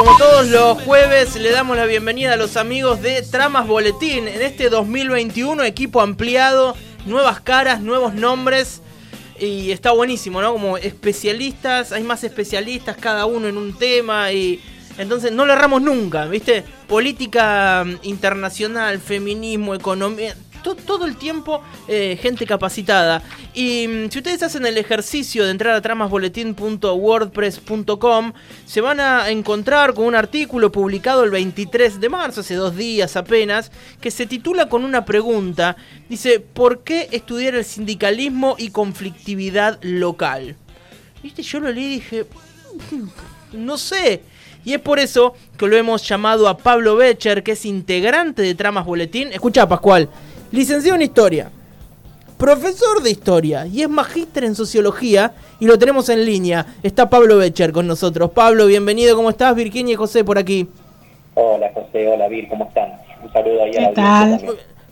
como todos los jueves, le damos la bienvenida a los amigos de Tramas Boletín. En este 2021, equipo ampliado, nuevas caras, nuevos nombres. Y está buenísimo, ¿no? Como especialistas, hay más especialistas, cada uno en un tema. Y entonces no le erramos nunca, ¿viste? Política mm, internacional, feminismo, economía todo el tiempo eh, gente capacitada. Y mm, si ustedes hacen el ejercicio de entrar a tramasboletín.wordpress.com, se van a encontrar con un artículo publicado el 23 de marzo, hace dos días apenas, que se titula con una pregunta. Dice, ¿por qué estudiar el sindicalismo y conflictividad local? ¿Viste? Yo lo leí y dije, mm, no sé. Y es por eso que lo hemos llamado a Pablo Becher, que es integrante de Tramas Boletín. Escucha, Pascual licenciado en historia, profesor de historia y es magíster en sociología y lo tenemos en línea. Está Pablo Becher con nosotros. Pablo, bienvenido, ¿cómo estás? Virginia y José por aquí. Hola José, hola Vir, ¿cómo están? Un saludo ahí a la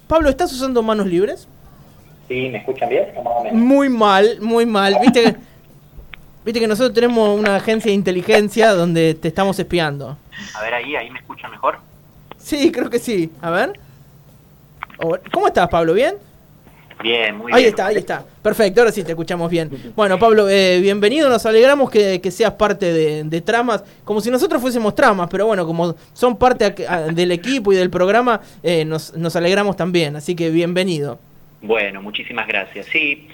Pablo, ¿estás usando manos libres? Sí, ¿me escuchan bien? Muy mal, muy mal. ¿Viste que, Viste que nosotros tenemos una agencia de inteligencia donde te estamos espiando. A ver ahí, ahí me escuchan mejor. Sí, creo que sí. A ver. ¿Cómo estás, Pablo? ¿Bien? Bien, muy bien. Ahí está, ahí está. Perfecto, ahora sí te escuchamos bien. Bueno, Pablo, eh, bienvenido. Nos alegramos que, seas parte de, Tramas, como si nosotros fuésemos Tramas, pero bueno, como son parte del equipo y del programa, eh, nos, nos alegramos también. Así que bienvenido. Bueno, muchísimas gracias. Sí,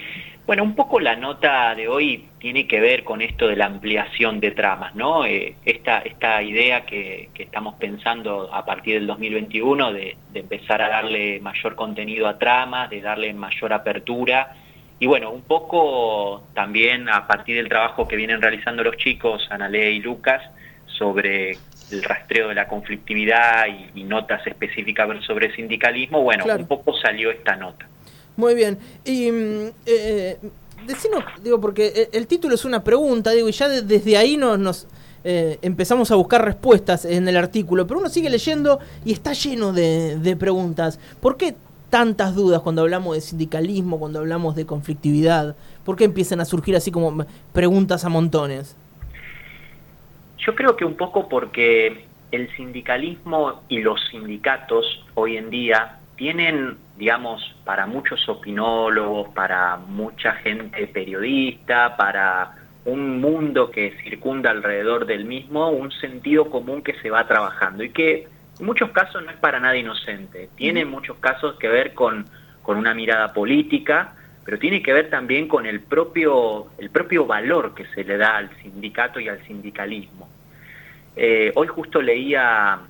bueno, un poco la nota de hoy tiene que ver con esto de la ampliación de tramas, ¿no? Eh, esta, esta idea que, estamos pensando a partir del 2021 de, empezar a darle mayor contenido a tramas, de darle mayor apertura. Y bueno, un poco también a partir del trabajo que vienen realizando los chicos, Analé y Lucas, sobre el rastreo de la conflictividad y, notas específicas sobre sindicalismo, bueno, un poco salió esta nota. Muy bien. Y mm, eh, digo, porque el título es una pregunta, digo, y ya desde ahí nos, nos eh, empezamos a buscar respuestas en el artículo, pero uno sigue leyendo y está lleno de, de preguntas. ¿Por qué tantas dudas cuando hablamos de sindicalismo, cuando hablamos de conflictividad? ¿Por qué empiezan a surgir así como preguntas a montones? Yo creo que un poco porque el sindicalismo y los sindicatos hoy en día tienen, digamos, para muchos opinólogos, para mucha gente periodista, para un mundo que circunda alrededor del mismo, un sentido común que se va trabajando y que en muchos casos no es para nada inocente. Tiene en muchos casos que ver con, con una mirada política, pero tiene que ver también con el propio, el propio valor que se le da al sindicato y al sindicalismo. Eh, hoy justo leía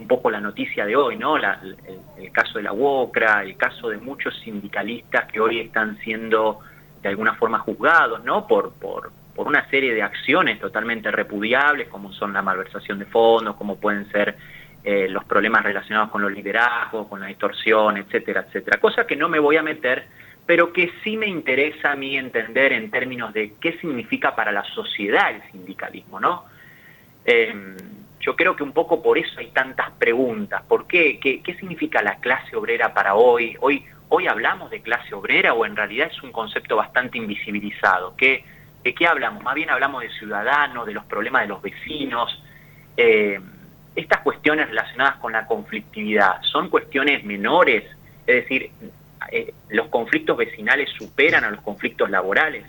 un poco la noticia de hoy, ¿no? el, caso de la UOCRA, el caso de muchos sindicalistas que hoy están siendo de alguna forma juzgados, ¿no? Por, por, por una serie de acciones totalmente repudiables, como son la malversación de fondos, como pueden ser eh, los problemas relacionados con los liderazgos, con la distorsión, etcétera, etcétera. Cosa que no me voy a meter, pero que sí me interesa a mí entender en términos de qué significa para la sociedad el sindicalismo, ¿no? Eh, yo creo que un poco por eso hay tantas preguntas. ¿Por qué? ¿Qué, significa la clase obrera para hoy? hoy? ¿Hoy hablamos de clase obrera o en realidad es un concepto bastante invisibilizado? ¿Qué, ¿De qué hablamos? Más bien hablamos de ciudadanos, de los problemas de los vecinos. Eh, estas cuestiones relacionadas con la conflictividad, ¿son cuestiones menores? Es decir, eh, los conflictos vecinales superan a los conflictos laborales.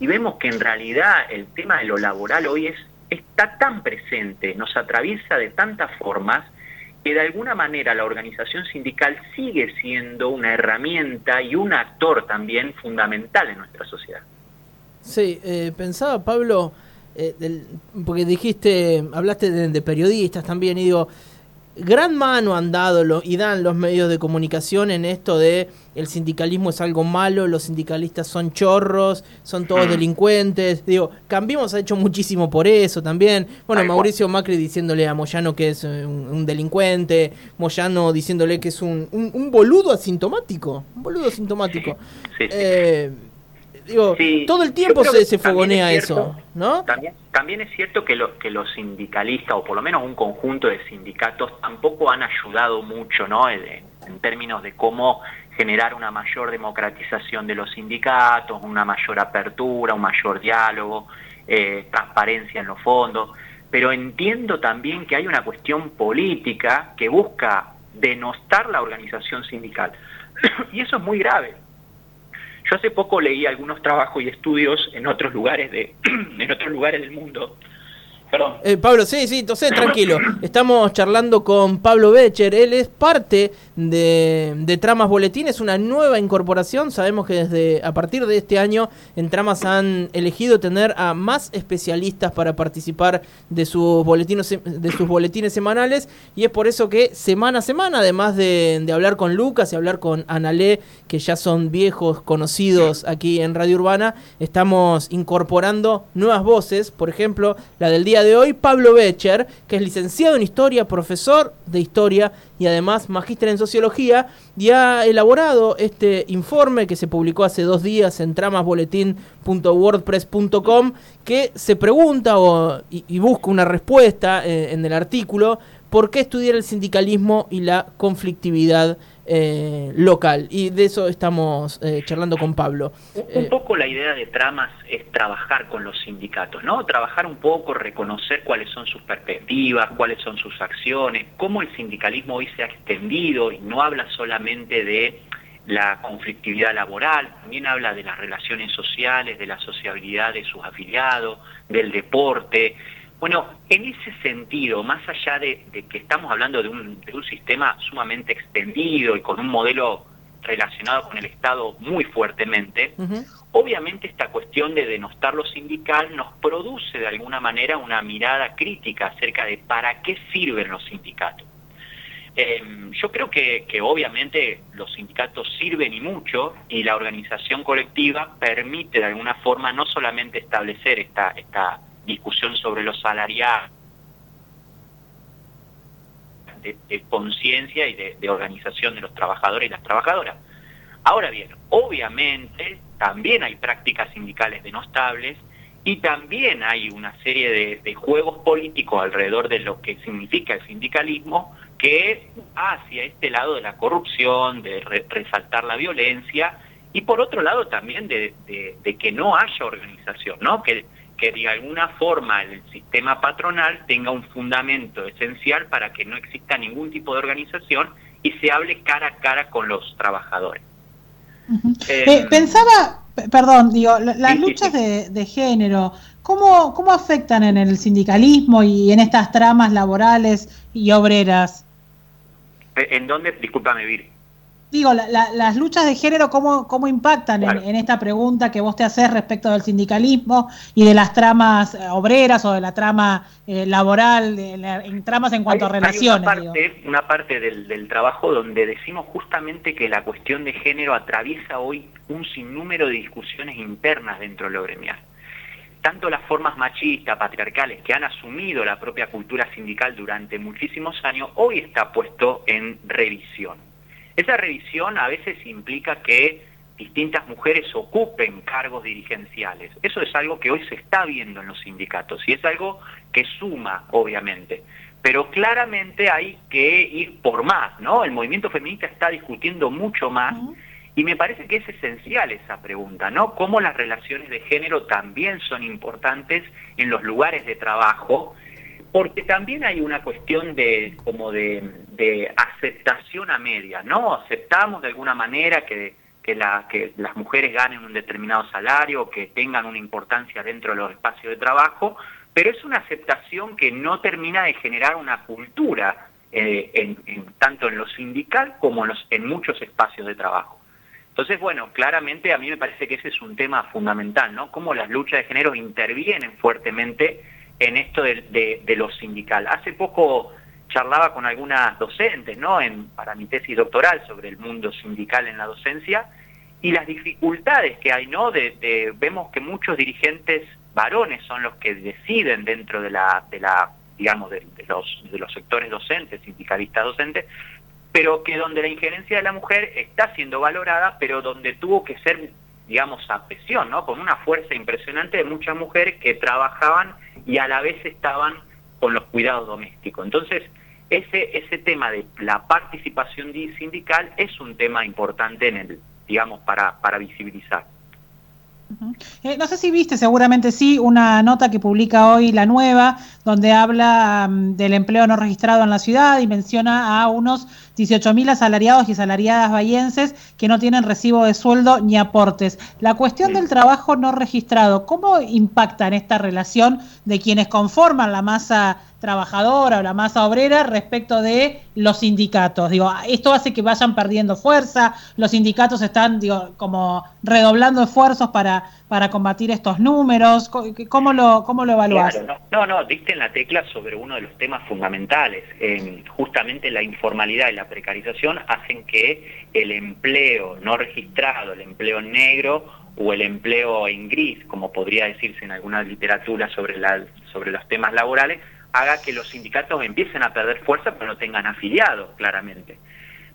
Y vemos que en realidad el tema de lo laboral hoy es está tan presente, nos atraviesa de tantas formas, que de alguna manera la organización sindical sigue siendo una herramienta y un actor también fundamental en nuestra sociedad. Sí, eh, pensaba Pablo, eh, porque dijiste, hablaste de, periodistas también, y digo, gran mano han dado y dan los medios de comunicación en esto de el sindicalismo es algo malo, los sindicalistas son chorros, son todos mm. delincuentes. Digo, Cambiemos ha hecho muchísimo por eso también. Bueno, Mauricio Macri diciéndole a Moyano que es eh, un, delincuente, Moyano diciéndole que es un, un, boludo asintomático, un boludo asintomático. Eh, digo, todo el tiempo se, se fogonea eso, ¿no? También, también es cierto que, lo, que los sindicalistas, o por lo menos un conjunto de sindicatos, tampoco han ayudado mucho, ¿no? En, términos de cómo generar una mayor democratización de los sindicatos, una mayor apertura, un mayor diálogo, eh, transparencia en los fondos. pero entiendo también que hay una cuestión política que busca denostar la organización sindical. y eso es muy grave. Yo hace poco leí algunos trabajos y estudios en otros lugares de en otros lugares del mundo Perdón. Eh, Pablo, sí, sí, entonces tranquilo. Estamos charlando con Pablo Becher. Él es parte de, de, Tramas Boletín, es una nueva incorporación. Sabemos que desde a partir de este año en Tramas han elegido tener a más especialistas para participar de sus boletines, de sus boletines semanales. Y es por eso que semana a semana, además de, de hablar con Lucas y hablar con Analé, que ya son viejos conocidos aquí en Radio Urbana, estamos incorporando nuevas voces. Por ejemplo, la del día de hoy Pablo Becher, que es licenciado en Historia, profesor de Historia y además magíster en Sociología, y ha elaborado este informe que se publicó hace dos días en tramasboletín.wordpress.com, que se pregunta y, busca una respuesta eh, en el artículo, ¿por qué estudiar el sindicalismo y la conflictividad eh, local. Y de eso estamos eh, charlando con Pablo. Un, eh, poco la idea de tramas es trabajar con los sindicatos, ¿no? Trabajar un poco, reconocer cuáles son sus perspectivas, cuáles son sus acciones, cómo el sindicalismo hoy se ha extendido y no habla solamente de la conflictividad laboral, también habla de las relaciones sociales, de la sociabilidad de sus afiliados, del deporte, bueno, en ese sentido, más allá de, que estamos hablando de un, sistema sumamente extendido y con un modelo relacionado con el Estado muy fuertemente, obviamente esta cuestión de denostar lo sindical nos produce de alguna manera una mirada crítica acerca de para qué sirven los sindicatos. Em, yo creo que, que, obviamente los sindicatos sirven y mucho y la organización colectiva permite de alguna forma no solamente establecer esta, esta discusión sobre los salariales, de, conciencia y de, organización de los trabajadores y las trabajadoras. Ahora bien, obviamente también hay prácticas sindicales denostables y también hay una serie de, juegos políticos alrededor de lo que significa el sindicalismo que va hacia este lado de la corrupción, de resaltar la violencia y por otro lado también de, de, que no haya organización, ¿no? Que que de alguna forma el sistema patronal tenga un fundamento esencial para que no exista ningún tipo de organización y se hable cara a cara con los trabajadores. Eh, eh, pensaba, perdón, digo, las luchas De, género, ¿cómo, ¿cómo afectan en el sindicalismo y en estas tramas laborales y obreras? ¿En dónde? Discúlpame, Vir. Digo, las luchas de género, ¿cómo, cómo impactan en, esta pregunta que vos te haces respecto del sindicalismo y de las tramas eh, obreras o de la trama eh, laboral, en tramas en cuanto a relaciones? Hay una parte, una parte del, del, trabajo donde decimos justamente que la cuestión de género atraviesa hoy un sinnúmero de discusiones internas dentro de lo gremial. Tanto las formas machistas, patriarcales, que han asumido la propia cultura sindical durante muchísimos años, hoy está puesto en revisión esa revisión a veces implica que distintas mujeres ocupen cargos dirigenciales. Eso es algo que hoy se está viendo en los sindicatos y es algo que suma, obviamente. Pero claramente hay que ir por más, ¿no? El movimiento feminista está discutiendo mucho más y me parece que es esencial esa pregunta, ¿no? Cómo las relaciones de género también son importantes en los lugares de trabajo porque también hay una cuestión de como de, aceptación a media, ¿no? Aceptamos de alguna manera que, que, las mujeres ganen un determinado salario, que tengan una importancia dentro de los espacios de trabajo, pero es una aceptación que no termina de generar una cultura eh, en, tanto en lo sindical como en, los, en muchos espacios de trabajo. Entonces, bueno, claramente a mí me parece que ese es un tema fundamental, ¿no? Cómo las luchas de género intervienen fuertemente en esto de, de, lo sindical. Hace poco charlaba con algunas docentes, ¿no? En, para mi tesis doctoral sobre el mundo sindical en la docencia y las dificultades que hay, ¿no? De, vemos que muchos dirigentes varones son los que deciden dentro de la, de la digamos, de, los, de los sectores docentes, sindicalistas docentes, pero que donde la injerencia de la mujer está siendo valorada, pero donde tuvo que ser, digamos, a presión, ¿no? Con una fuerza impresionante de muchas mujeres que trabajaban y a la vez estaban con los cuidados domésticos. Entonces, ese, ese tema de la participación sindical es un tema importante en el, digamos, para, para visibilizar. Eh, no sé si viste, seguramente sí, una nota que publica hoy La Nueva, donde habla mm, del empleo no registrado en la ciudad y menciona a unos 18.000 asalariados y asalariadas bayenses que no tienen recibo de sueldo ni aportes. La cuestión del trabajo no registrado, ¿cómo impacta en esta relación de quienes conforman la masa trabajadora o la masa obrera respecto de los sindicatos. Digo, esto hace que vayan perdiendo fuerza, los sindicatos están, digo, como redoblando esfuerzos para, para combatir estos números. ¿Cómo lo, cómo lo evaluás? no, no, diste en la tecla sobre uno de los temas fundamentales. justamente la informalidad y la precarización hacen que el empleo no registrado, el empleo negro o el empleo en gris, como podría decirse en alguna literatura sobre, la, sobre los temas laborales, haga que los sindicatos empiecen a perder fuerza pero no tengan afiliados, claramente.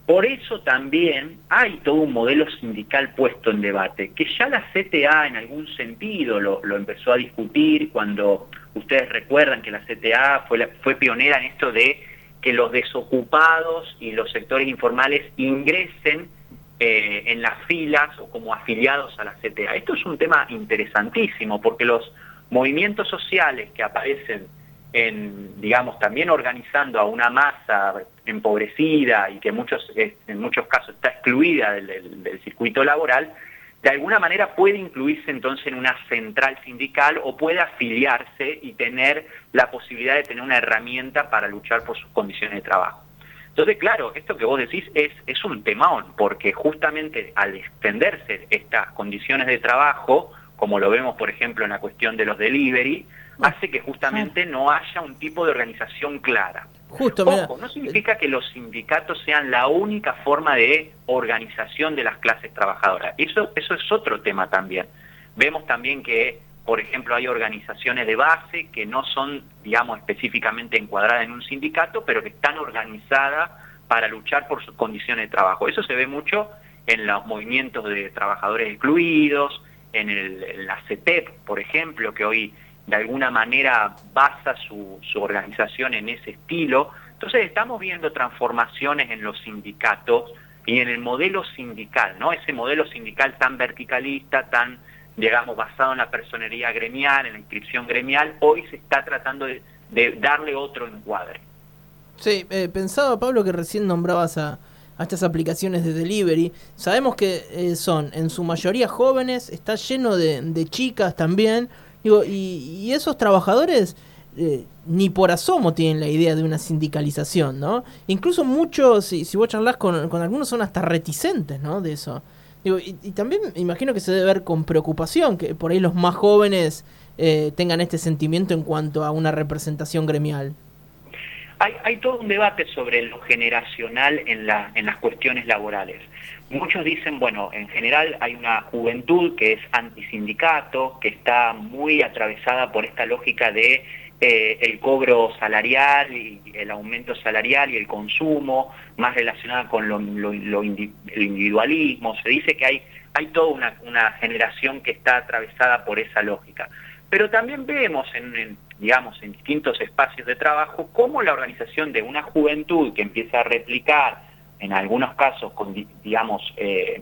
Por eso también hay todo un modelo sindical puesto en debate, que ya la CTA en algún sentido lo, empezó a discutir cuando ustedes recuerdan que la CTA fue, fue pionera en esto de que los desocupados y los sectores informales ingresen eh, en las filas o como afiliados a la CTA. Esto es un tema interesantísimo porque los movimientos sociales que aparecen en, digamos, también organizando a una masa empobrecida y que muchos, en muchos casos está excluida del, circuito laboral, de alguna manera puede incluirse entonces en una central sindical o puede afiliarse y tener la posibilidad de tener una herramienta para luchar por sus condiciones de trabajo. Entonces, claro, esto que vos decís es, es un temón, porque justamente al extenderse estas condiciones de trabajo, como lo vemos por ejemplo en la cuestión de los delivery, hace que justamente no haya un tipo de organización clara. Justo, Ojo, no significa que los sindicatos sean la única forma de organización de las clases trabajadoras. Eso, eso es otro tema también. Vemos también que, por ejemplo, hay organizaciones de base que no son, digamos, específicamente encuadradas en un sindicato, pero que están organizadas para luchar por sus condiciones de trabajo. Eso se ve mucho en los movimientos de trabajadores excluidos, en, el, en la CETEP, por ejemplo, que hoy de alguna manera basa su, organización en ese estilo. Entonces estamos viendo transformaciones en los sindicatos y en el modelo sindical, ¿no? Ese modelo sindical tan verticalista, tan, digamos, basado en la personería gremial, en la inscripción gremial, hoy se está tratando de, darle otro encuadre. Sí, eh, pensaba, Pablo, que recién nombrabas a, estas aplicaciones de delivery. Sabemos que eh, son en su mayoría jóvenes, está lleno de, de chicas también, Digo, y, esos trabajadores eh, ni por asomo tienen la idea de una sindicalización, ¿no? Incluso muchos, si, si vos charlas con, algunos, son hasta reticentes, ¿no? De eso. Digo, y, también imagino que se debe ver con preocupación que por ahí los más jóvenes eh, tengan este sentimiento en cuanto a una representación gremial. Hay, todo un debate sobre lo generacional en, la, en las cuestiones laborales. Muchos dicen, bueno, en general hay una juventud que es antisindicato, que está muy atravesada por esta lógica de eh, el cobro salarial y el aumento salarial y el consumo, más relacionada con lo, el individualismo. Se dice que hay, hay toda una, una, generación que está atravesada por esa lógica. Pero también vemos en, digamos, en distintos espacios de trabajo cómo la organización de una juventud que empieza a replicar en algunos casos con, digamos, eh,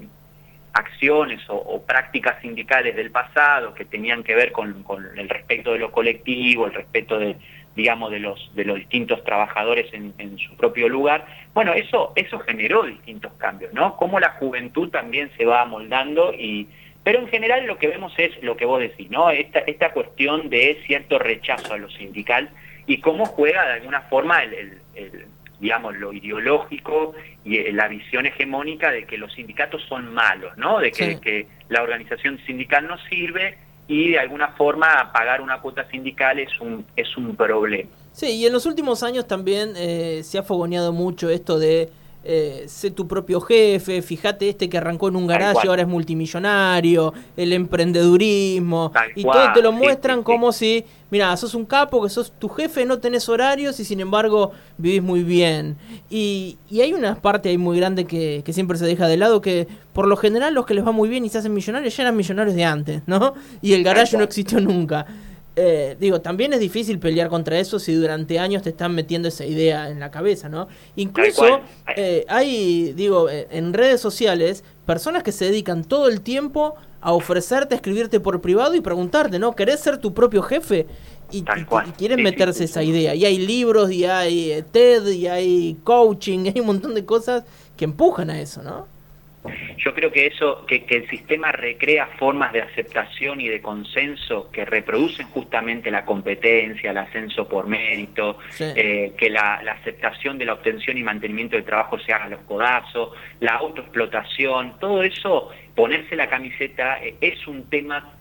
acciones o, prácticas sindicales del pasado que tenían que ver con, el respeto de lo colectivo, el respeto de, digamos, de los, de los distintos trabajadores en, su propio lugar. Bueno, eso, eso generó distintos cambios, ¿no? Cómo la juventud también se va amoldando y... Pero en general lo que vemos es lo que vos decís, ¿no? Esta, esta cuestión de cierto rechazo a lo sindical y cómo juega de alguna forma el digamos, lo ideológico y eh, la visión hegemónica de que los sindicatos son malos, ¿no? De que, la organización sindical no sirve y de alguna forma pagar una cuota sindical es un, es un problema. Sí, y en los últimos años también eh, se ha fogoneado mucho esto de eh, sé tu propio jefe, fíjate este que arrancó en un garaje, ahora es multimillonario, el emprendedurismo, y todo te lo muestran como si, mira, sos un capo, que sos tu jefe, no tenés horarios y sin embargo vivís muy bien. Y, y hay una parte ahí muy grande que, que, siempre se deja de lado, que por lo general los que les va muy bien y se hacen millonarios ya eran millonarios de antes, ¿no? Y el garaje no existió nunca. Eh, digo, también es difícil pelear contra eso si durante años te están metiendo esa idea en la cabeza, ¿no? Incluso eh, hay, digo, eh, en redes sociales, personas que se dedican todo el tiempo a ofrecerte, a escribirte por privado y preguntarte, ¿no? ¿Querés ser tu propio jefe? Y, quieren meterse esa idea. Y hay libros, y hay eh, TED, y hay coaching, hay un montón de cosas que empujan a eso, ¿no? Yo creo que eso, que, el sistema recrea formas de aceptación y de consenso que reproducen justamente la competencia, el ascenso por mérito, eh, que la, aceptación de la obtención y mantenimiento del trabajo se haga a los codazos, la autoexplotación, todo eso, ponerse la camiseta eh, es un tema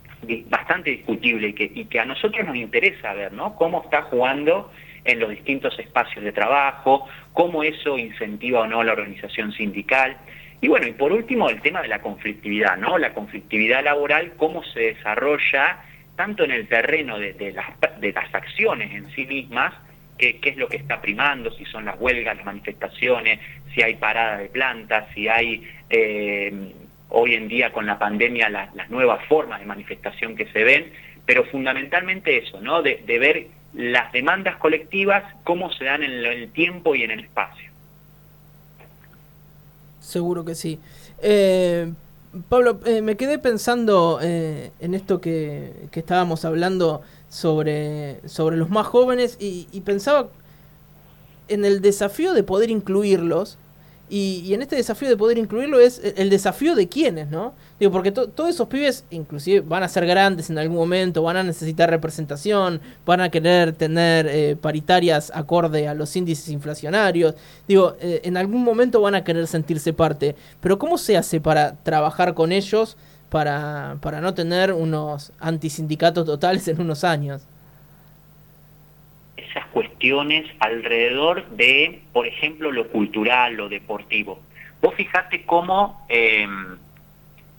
bastante discutible y que, y que a nosotros nos interesa ver, ¿no? Cómo está jugando en los distintos espacios de trabajo, cómo eso incentiva o no la organización sindical. Y bueno, y por último el tema de la conflictividad, ¿no? La conflictividad laboral, cómo se desarrolla tanto en el terreno de, las, de las, acciones en sí mismas, qué es lo que está primando, si son las huelgas, las manifestaciones, si hay parada de plantas, si hay eh, hoy en día con la pandemia las nuevas formas de manifestación que se ven, pero fundamentalmente eso, ¿no? De, de ver las demandas colectivas, cómo se dan en el tiempo y en el espacio. Seguro que sí. Eh, Pablo, eh, me quedé pensando eh, en esto que, que, estábamos hablando sobre, sobre los más jóvenes y, y, pensaba en el desafío de poder incluirlos y, en este desafío de poder incluirlo es el desafío de quiénes, ¿no? Digo, porque todos esos pibes inclusive van a ser grandes en algún momento, van a necesitar representación, van a querer tener eh, paritarias acorde a los índices inflacionarios. Digo, eh, en algún momento van a querer sentirse parte. Pero ¿cómo se hace para trabajar con ellos para, para no tener unos antisindicatos totales en unos años? Cuestiones alrededor de, por ejemplo, lo cultural, lo deportivo. Vos fijate cómo em,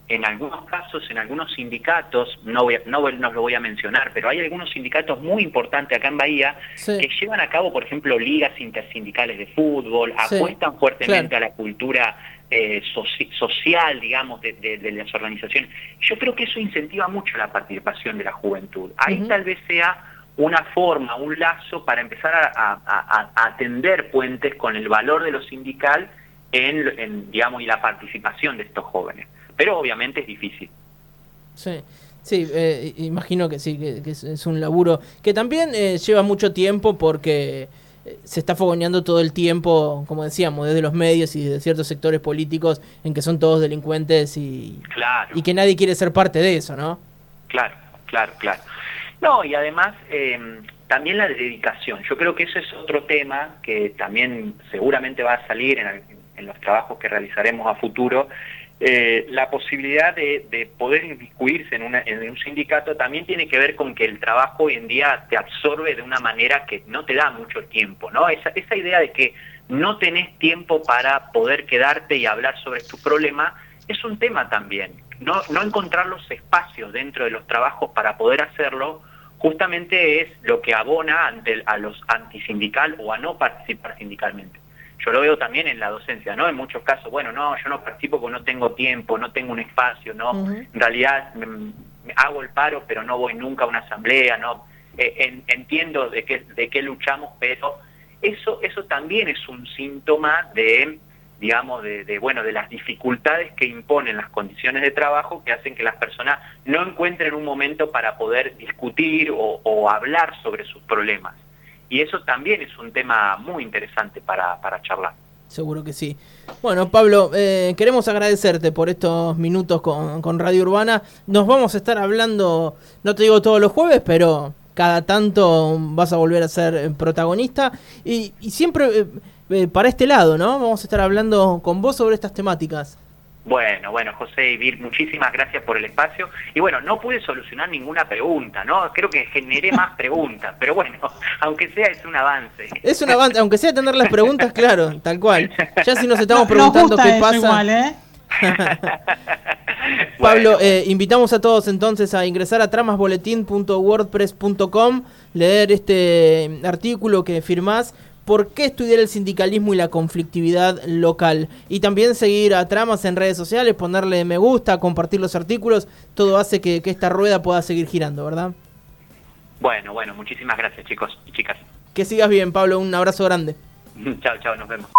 en algunos casos, en algunos sindicatos, no, voy no, lo voy a mencionar, pero hay algunos sindicatos muy importantes acá en Bahía que llevan a cabo, por ejemplo, ligas intersindicales de fútbol, apuestan fuertemente a la cultura eh, social, digamos, de, las organizaciones. Yo creo que eso incentiva mucho la participación de la juventud. Ahí tal vez sea una forma, un lazo para empezar a, atender puentes con el valor de lo sindical en, digamos, y la participación de estos jóvenes. Pero obviamente es difícil. Sí. Sí, eh, imagino que sí, que, es, un laburo que también eh, lleva mucho tiempo porque eh, se está fogoneando todo el tiempo, como decíamos, desde los medios y de ciertos sectores políticos en que son todos delincuentes y, y que nadie quiere ser parte de eso, ¿no? Claro, claro, claro. No, y además em, también la dedicación. Yo creo que eso es otro tema que también seguramente va a salir en, los trabajos que realizaremos a futuro. Eh, la posibilidad de, poder inmiscuirse en, en, un sindicato también tiene que ver con que el trabajo hoy en día te absorbe de una manera que no te da mucho tiempo, ¿no? Esa, esa idea de que no tenés tiempo para poder quedarte y hablar sobre tu problema es un tema también. No, no encontrar los espacios dentro de los trabajos para poder hacerlo justamente es lo que abona ante, a los antisindical o a no participar sindicalmente. Yo lo veo también en la docencia, ¿no? En muchos casos, bueno, no, yo no participo porque no tengo tiempo, no tengo un espacio, ¿no? En realidad me, hago el paro, pero no voy nunca a una asamblea, ¿no? Eh, entiendo de qué, de qué luchamos, pero eso, eso también es un síntoma de digamos, de, bueno, de las dificultades que imponen las condiciones de trabajo que hacen que las personas no encuentren un momento para poder discutir o, hablar sobre sus problemas. Y eso también es un tema muy interesante para, para charlar. Seguro que sí. Bueno, Pablo, eh, queremos agradecerte por estos minutos con, con, Radio Urbana. Nos vamos a estar hablando, no te digo todos los jueves, pero cada tanto vas a volver a ser protagonista. Y, y siempre... Eh, eh, para este lado, ¿no? Vamos a estar hablando con vos sobre estas temáticas. Bueno, bueno, José y Vir, muchísimas gracias por el espacio. Y bueno, no pude solucionar ninguna pregunta, ¿no? Creo que generé más preguntas, pero bueno, aunque sea es un avance. Es un avance, aunque sea tener las preguntas, claro, tal cual. Ya si nos estamos preguntando qué pasa. ¿eh? Pablo, eh, invitamos a todos entonces a ingresar a tramasboletín.wordpress.com, leer este artículo que firmás por qué estudiar el sindicalismo y la conflictividad local. Y también seguir a Tramas en redes sociales, ponerle me gusta, compartir los artículos, todo hace que, esta rueda pueda seguir girando, ¿verdad? Bueno, bueno, muchísimas gracias chicos y chicas. Que sigas bien, Pablo, un abrazo grande. chao, chao, nos vemos.